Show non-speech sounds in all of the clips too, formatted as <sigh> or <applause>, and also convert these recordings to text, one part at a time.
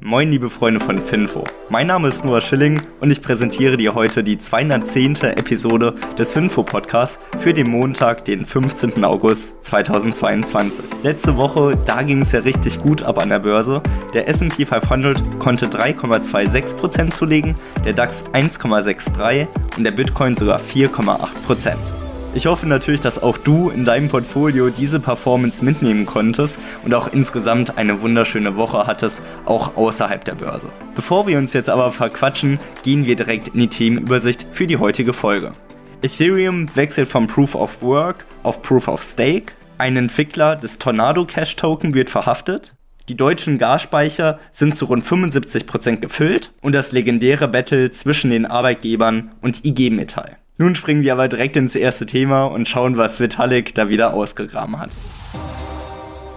Moin liebe Freunde von Finfo. Mein Name ist Noah Schilling und ich präsentiere dir heute die 210. Episode des Finfo Podcasts für den Montag, den 15. August 2022. Letzte Woche, da ging es ja richtig gut ab an der Börse. Der S&P 500 konnte 3,26% zulegen, der DAX 1,63 und der Bitcoin sogar 4,8%. Ich hoffe natürlich, dass auch du in deinem Portfolio diese Performance mitnehmen konntest und auch insgesamt eine wunderschöne Woche hattest, auch außerhalb der Börse. Bevor wir uns jetzt aber verquatschen, gehen wir direkt in die Themenübersicht für die heutige Folge. Ethereum wechselt vom Proof of Work auf Proof of Stake. Ein Entwickler des Tornado Cash Token wird verhaftet. Die deutschen Gasspeicher sind zu rund 75% gefüllt und das legendäre Battle zwischen den Arbeitgebern und IG Metall. Nun springen wir aber direkt ins erste Thema und schauen, was Vitalik da wieder ausgegraben hat.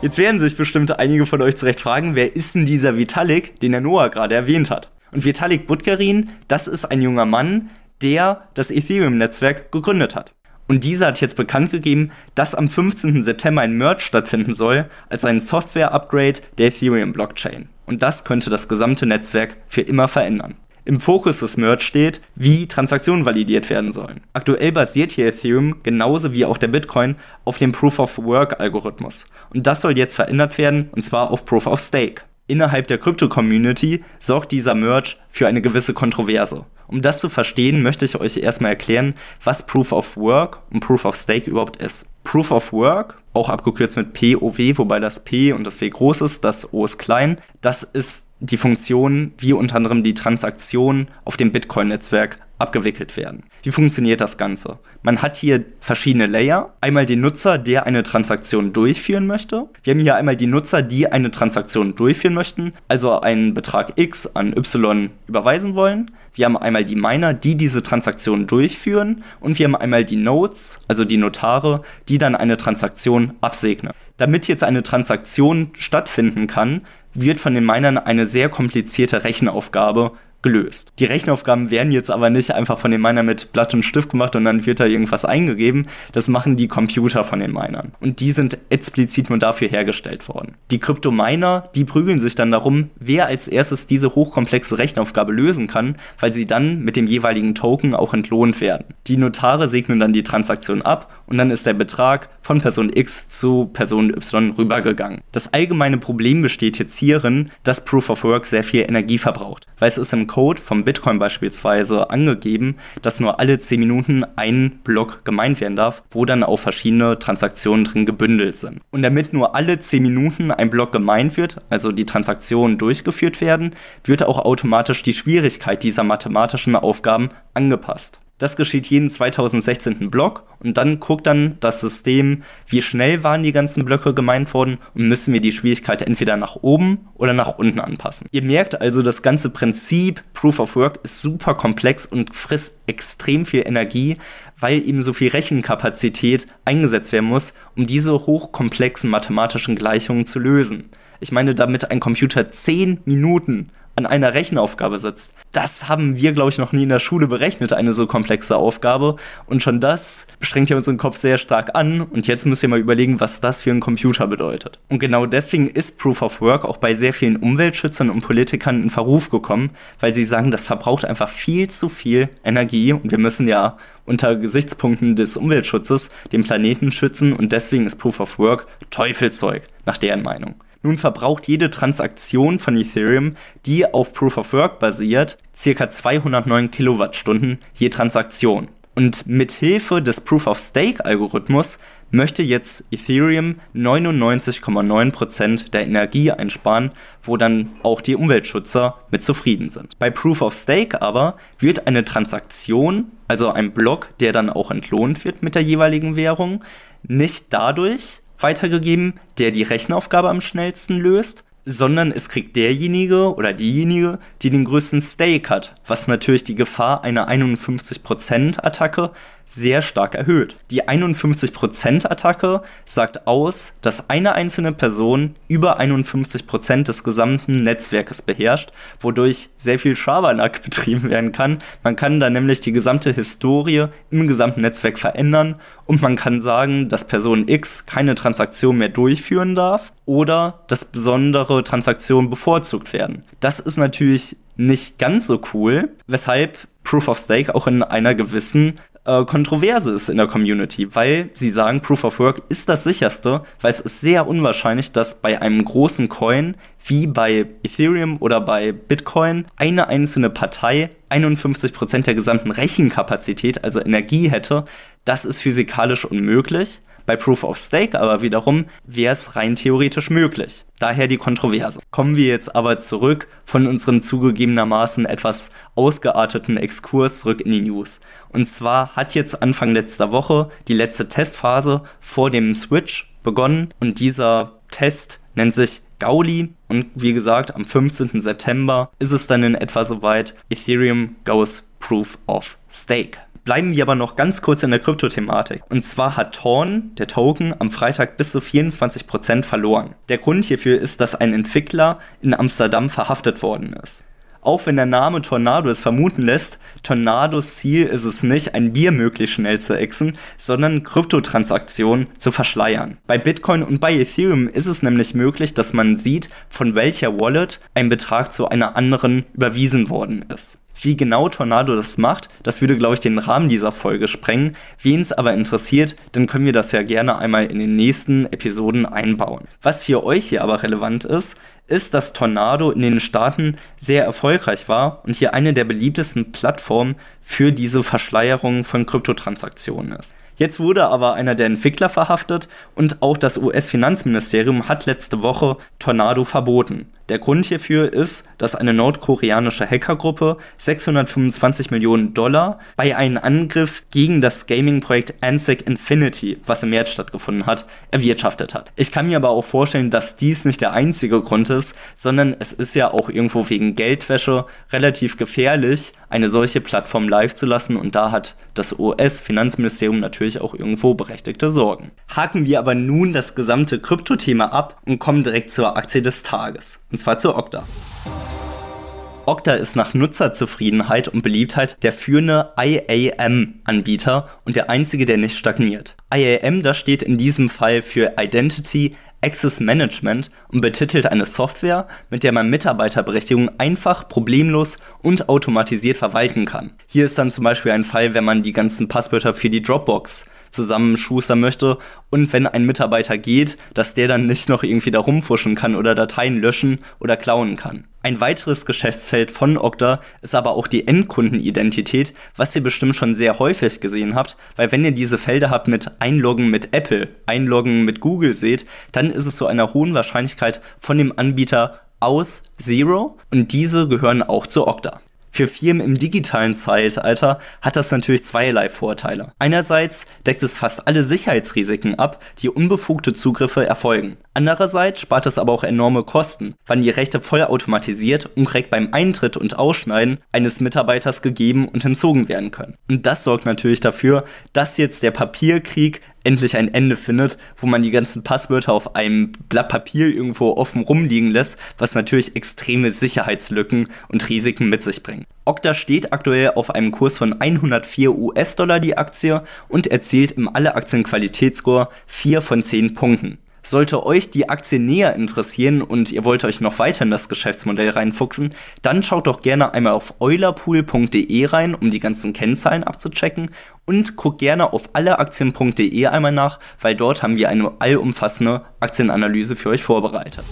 Jetzt werden sich bestimmt einige von euch zurecht fragen, wer ist denn dieser Vitalik, den der Noah gerade erwähnt hat? Und Vitalik Butkarin, das ist ein junger Mann, der das Ethereum-Netzwerk gegründet hat. Und dieser hat jetzt bekannt gegeben, dass am 15. September ein Merge stattfinden soll als ein Software-Upgrade der Ethereum-Blockchain. Und das könnte das gesamte Netzwerk für immer verändern. Im Fokus des Merge steht, wie Transaktionen validiert werden sollen. Aktuell basiert hier Ethereum genauso wie auch der Bitcoin auf dem Proof of Work Algorithmus. Und das soll jetzt verändert werden, und zwar auf Proof of Stake. Innerhalb der Krypto-Community sorgt dieser Merge für eine gewisse Kontroverse. Um das zu verstehen, möchte ich euch erstmal erklären, was Proof of Work und Proof of Stake überhaupt ist. Proof of Work, auch abgekürzt mit POW, wobei das P und das W groß ist, das O ist klein, das ist die Funktion, wie unter anderem die Transaktionen auf dem Bitcoin-Netzwerk abgewickelt werden. Wie funktioniert das Ganze? Man hat hier verschiedene Layer. Einmal den Nutzer, der eine Transaktion durchführen möchte. Wir haben hier einmal die Nutzer, die eine Transaktion durchführen möchten, also einen Betrag X an Y überweisen wollen. Wir haben einmal die Miner, die diese Transaktion durchführen. Und wir haben einmal die Nodes, also die Notare, die dann eine Transaktion absegnen. Damit jetzt eine Transaktion stattfinden kann, wird von den Minern eine sehr komplizierte Rechenaufgabe gelöst. Die Rechenaufgaben werden jetzt aber nicht einfach von den Minern mit Blatt und Stift gemacht und dann wird da irgendwas eingegeben. Das machen die Computer von den Minern. Und die sind explizit nur dafür hergestellt worden. Die Kryptominer, die prügeln sich dann darum, wer als erstes diese hochkomplexe Rechenaufgabe lösen kann, weil sie dann mit dem jeweiligen Token auch entlohnt werden. Die Notare segnen dann die Transaktion ab und dann ist der Betrag von Person X zu Person Y rübergegangen. Das allgemeine Problem besteht jetzt hierin, dass Proof of Work sehr viel Energie verbraucht, weil es ist im Code vom Bitcoin beispielsweise angegeben, dass nur alle 10 Minuten ein Block gemeint werden darf, wo dann auch verschiedene Transaktionen drin gebündelt sind. Und damit nur alle 10 Minuten ein Block gemeint wird, also die Transaktionen durchgeführt werden, wird auch automatisch die Schwierigkeit dieser mathematischen Aufgaben angepasst. Das geschieht jeden 2016. Block und dann guckt dann das System, wie schnell waren die ganzen Blöcke gemeint worden und müssen wir die Schwierigkeit entweder nach oben oder nach unten anpassen. Ihr merkt also, das ganze Prinzip Proof of Work ist super komplex und frisst extrem viel Energie, weil eben so viel Rechenkapazität eingesetzt werden muss, um diese hochkomplexen mathematischen Gleichungen zu lösen. Ich meine, damit ein Computer 10 Minuten an einer Rechenaufgabe sitzt. Das haben wir, glaube ich, noch nie in der Schule berechnet, eine so komplexe Aufgabe. Und schon das strengt ja unseren Kopf sehr stark an. Und jetzt müsst ihr mal überlegen, was das für einen Computer bedeutet. Und genau deswegen ist Proof of Work auch bei sehr vielen Umweltschützern und Politikern in Verruf gekommen, weil sie sagen, das verbraucht einfach viel zu viel Energie. Und wir müssen ja unter Gesichtspunkten des Umweltschutzes den Planeten schützen. Und deswegen ist Proof of Work Teufelzeug, nach deren Meinung. Nun verbraucht jede Transaktion von Ethereum, die auf Proof of Work basiert, ca. 209 Kilowattstunden je Transaktion. Und mit Hilfe des Proof of Stake Algorithmus möchte jetzt Ethereum 99,9% der Energie einsparen, wo dann auch die Umweltschützer mit zufrieden sind. Bei Proof of Stake aber wird eine Transaktion, also ein Block, der dann auch entlohnt wird mit der jeweiligen Währung, nicht dadurch weitergegeben, der die Rechenaufgabe am schnellsten löst, sondern es kriegt derjenige oder diejenige, die den größten Stake hat, was natürlich die Gefahr einer 51% Attacke sehr stark erhöht. Die 51% Attacke sagt aus, dass eine einzelne Person über 51% des gesamten Netzwerkes beherrscht, wodurch sehr viel Schabernack <laughs> betrieben werden kann. Man kann da nämlich die gesamte Historie im gesamten Netzwerk verändern und man kann sagen, dass Person X keine Transaktion mehr durchführen darf oder dass besondere Transaktionen bevorzugt werden. Das ist natürlich nicht ganz so cool, weshalb Proof of Stake auch in einer gewissen äh, Kontroverse ist in der Community, weil sie sagen, Proof of Work ist das sicherste, weil es ist sehr unwahrscheinlich, dass bei einem großen Coin wie bei Ethereum oder bei Bitcoin eine einzelne Partei 51% der gesamten Rechenkapazität, also Energie hätte. Das ist physikalisch unmöglich. Bei Proof of Stake aber wiederum wäre es rein theoretisch möglich. Daher die Kontroverse. Kommen wir jetzt aber zurück von unserem zugegebenermaßen etwas ausgearteten Exkurs zurück in die News. Und zwar hat jetzt Anfang letzter Woche die letzte Testphase vor dem Switch begonnen und dieser Test nennt sich Gauli und wie gesagt, am 15. September ist es dann in etwa soweit. Ethereum goes Proof of Stake. Bleiben wir aber noch ganz kurz in der Kryptothematik. Und zwar hat Torn, der Token, am Freitag bis zu 24% verloren. Der Grund hierfür ist, dass ein Entwickler in Amsterdam verhaftet worden ist. Auch wenn der Name Tornado es vermuten lässt, Tornados Ziel ist es nicht, ein Bier möglichst schnell zu exen, sondern Kryptotransaktionen zu verschleiern. Bei Bitcoin und bei Ethereum ist es nämlich möglich, dass man sieht, von welcher Wallet ein Betrag zu einer anderen überwiesen worden ist. Wie genau Tornado das macht, das würde, glaube ich, den Rahmen dieser Folge sprengen. Wen es aber interessiert, dann können wir das ja gerne einmal in den nächsten Episoden einbauen. Was für euch hier aber relevant ist, ist, dass Tornado in den Staaten sehr erfolgreich war und hier eine der beliebtesten Plattformen für diese Verschleierung von Kryptotransaktionen ist. Jetzt wurde aber einer der Entwickler verhaftet und auch das US-Finanzministerium hat letzte Woche Tornado verboten. Der Grund hierfür ist, dass eine nordkoreanische Hackergruppe 625 Millionen Dollar bei einem Angriff gegen das Gaming-Projekt Ansec Infinity, was im März stattgefunden hat, erwirtschaftet hat. Ich kann mir aber auch vorstellen, dass dies nicht der einzige Grund ist, sondern es ist ja auch irgendwo wegen Geldwäsche relativ gefährlich, eine solche Plattform live zu lassen und da hat das US-Finanzministerium natürlich auch irgendwo berechtigte Sorgen. Haken wir aber nun das gesamte Kryptothema ab und kommen direkt zur Aktie des Tages, und zwar zur Okta. Okta ist nach Nutzerzufriedenheit und Beliebtheit der führende IAM-Anbieter und der einzige, der nicht stagniert. IAM, das steht in diesem Fall für Identity Access Management und betitelt eine Software, mit der man Mitarbeiterberechtigungen einfach, problemlos und automatisiert verwalten kann. Hier ist dann zum Beispiel ein Fall, wenn man die ganzen Passwörter für die Dropbox zusammenschustern möchte und wenn ein Mitarbeiter geht, dass der dann nicht noch irgendwie da rumfuschen kann oder Dateien löschen oder klauen kann. Ein weiteres Geschäftsfeld von Okta ist aber auch die Endkundenidentität, was ihr bestimmt schon sehr häufig gesehen habt, weil wenn ihr diese Felder habt mit Einloggen mit Apple, Einloggen mit Google seht, dann ist es zu einer hohen Wahrscheinlichkeit von dem Anbieter Auth Zero und diese gehören auch zu Okta. Für Firmen im digitalen Zeitalter hat das natürlich zweierlei Vorteile. Einerseits deckt es fast alle Sicherheitsrisiken ab, die unbefugte Zugriffe erfolgen. Andererseits spart es aber auch enorme Kosten, wann die Rechte vollautomatisiert und direkt beim Eintritt und Ausschneiden eines Mitarbeiters gegeben und entzogen werden können. Und das sorgt natürlich dafür, dass jetzt der Papierkrieg endlich ein Ende findet, wo man die ganzen Passwörter auf einem Blatt Papier irgendwo offen rumliegen lässt, was natürlich extreme Sicherheitslücken und Risiken mit sich bringt. Okta steht aktuell auf einem Kurs von 104 US-Dollar die Aktie und erzielt im Alle-Aktien-Qualitätsscore 4 von 10 Punkten. Sollte euch die Aktie näher interessieren und ihr wollt euch noch weiter in das Geschäftsmodell reinfuchsen, dann schaut doch gerne einmal auf eulerpool.de rein, um die ganzen Kennzahlen abzuchecken und guckt gerne auf alleaktien.de einmal nach, weil dort haben wir eine allumfassende Aktienanalyse für euch vorbereitet.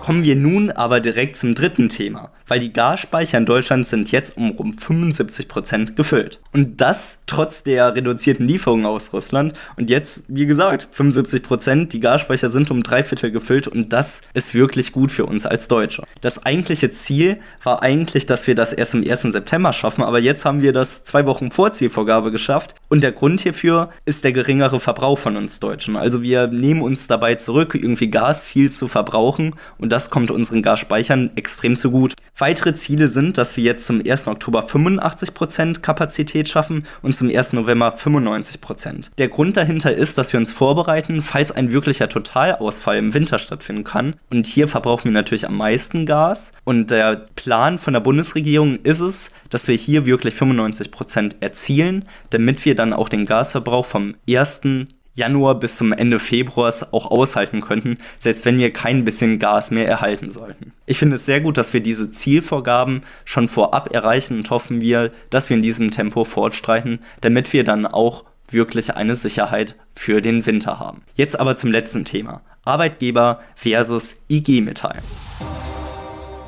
Kommen wir nun aber direkt zum dritten Thema, weil die Gasspeicher in Deutschland sind jetzt um rund 75% gefüllt. Und das trotz der reduzierten Lieferungen aus Russland. Und jetzt, wie gesagt, 75%, die Gasspeicher sind um drei Viertel gefüllt und das ist wirklich gut für uns als Deutsche. Das eigentliche Ziel war eigentlich, dass wir das erst am 1. September schaffen, aber jetzt haben wir das zwei Wochen vor Zielvorgabe geschafft. Und der Grund hierfür ist der geringere Verbrauch von uns Deutschen. Also wir nehmen uns dabei zurück, irgendwie Gas viel zu verbrauchen und und das kommt unseren Gasspeichern extrem zugute. Weitere Ziele sind, dass wir jetzt zum 1. Oktober 85% Kapazität schaffen und zum 1. November 95%. Der Grund dahinter ist, dass wir uns vorbereiten, falls ein wirklicher Totalausfall im Winter stattfinden kann. Und hier verbrauchen wir natürlich am meisten Gas. Und der Plan von der Bundesregierung ist es, dass wir hier wirklich 95% erzielen, damit wir dann auch den Gasverbrauch vom 1. Januar bis zum Ende Februars auch aushalten könnten, selbst wenn wir kein bisschen Gas mehr erhalten sollten. Ich finde es sehr gut, dass wir diese Zielvorgaben schon vorab erreichen und hoffen wir, dass wir in diesem Tempo fortstreiten, damit wir dann auch wirklich eine Sicherheit für den Winter haben. Jetzt aber zum letzten Thema. Arbeitgeber versus IG Metall.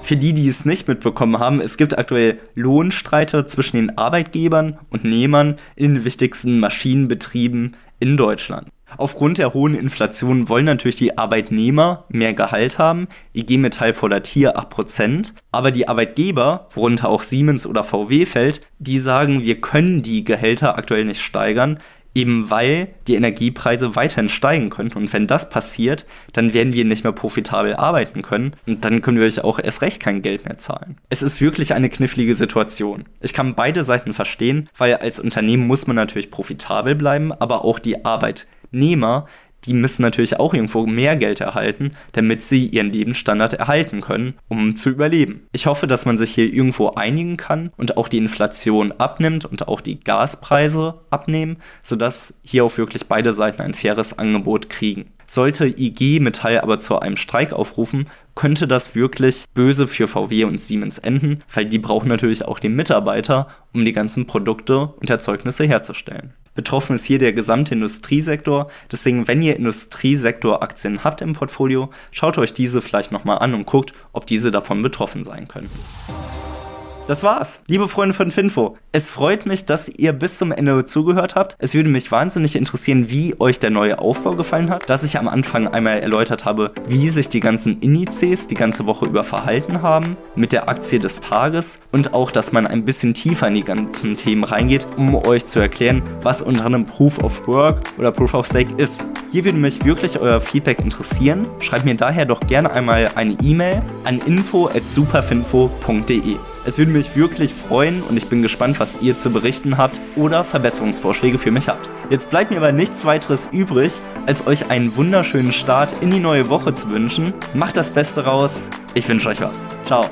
Für die, die es nicht mitbekommen haben, es gibt aktuell Lohnstreite zwischen den Arbeitgebern und Nehmern in den wichtigsten Maschinenbetrieben in Deutschland. Aufgrund der hohen Inflation wollen natürlich die Arbeitnehmer mehr Gehalt haben. IG Metall fordert hier 8%. Aber die Arbeitgeber, worunter auch Siemens oder VW fällt, die sagen, wir können die Gehälter aktuell nicht steigern eben weil die Energiepreise weiterhin steigen könnten. Und wenn das passiert, dann werden wir nicht mehr profitabel arbeiten können und dann können wir euch auch erst recht kein Geld mehr zahlen. Es ist wirklich eine knifflige Situation. Ich kann beide Seiten verstehen, weil als Unternehmen muss man natürlich profitabel bleiben, aber auch die Arbeitnehmer, die müssen natürlich auch irgendwo mehr Geld erhalten, damit sie ihren Lebensstandard erhalten können, um zu überleben. Ich hoffe, dass man sich hier irgendwo einigen kann und auch die Inflation abnimmt und auch die Gaspreise abnehmen, sodass hier auch wirklich beide Seiten ein faires Angebot kriegen. Sollte IG Metall aber zu einem Streik aufrufen, könnte das wirklich böse für VW und Siemens enden, weil die brauchen natürlich auch den Mitarbeiter, um die ganzen Produkte und Erzeugnisse herzustellen. Betroffen ist hier der gesamte Industriesektor. Deswegen, wenn ihr Industriesektoraktien habt im Portfolio, schaut euch diese vielleicht nochmal an und guckt, ob diese davon betroffen sein können. Das war's, liebe Freunde von Finfo. Es freut mich, dass ihr bis zum Ende zugehört habt. Es würde mich wahnsinnig interessieren, wie euch der neue Aufbau gefallen hat. Dass ich am Anfang einmal erläutert habe, wie sich die ganzen Indizes die ganze Woche über verhalten haben, mit der Aktie des Tages und auch, dass man ein bisschen tiefer in die ganzen Themen reingeht, um euch zu erklären, was unter einem Proof of Work oder Proof of Stake ist. Hier würde mich wirklich euer Feedback interessieren. Schreibt mir daher doch gerne einmal eine E-Mail an info@superfinfo.de. Es würde mich wirklich freuen und ich bin gespannt, was ihr zu berichten habt oder Verbesserungsvorschläge für mich habt. Jetzt bleibt mir aber nichts weiteres übrig, als euch einen wunderschönen Start in die neue Woche zu wünschen. Macht das Beste raus. Ich wünsche euch was. Ciao.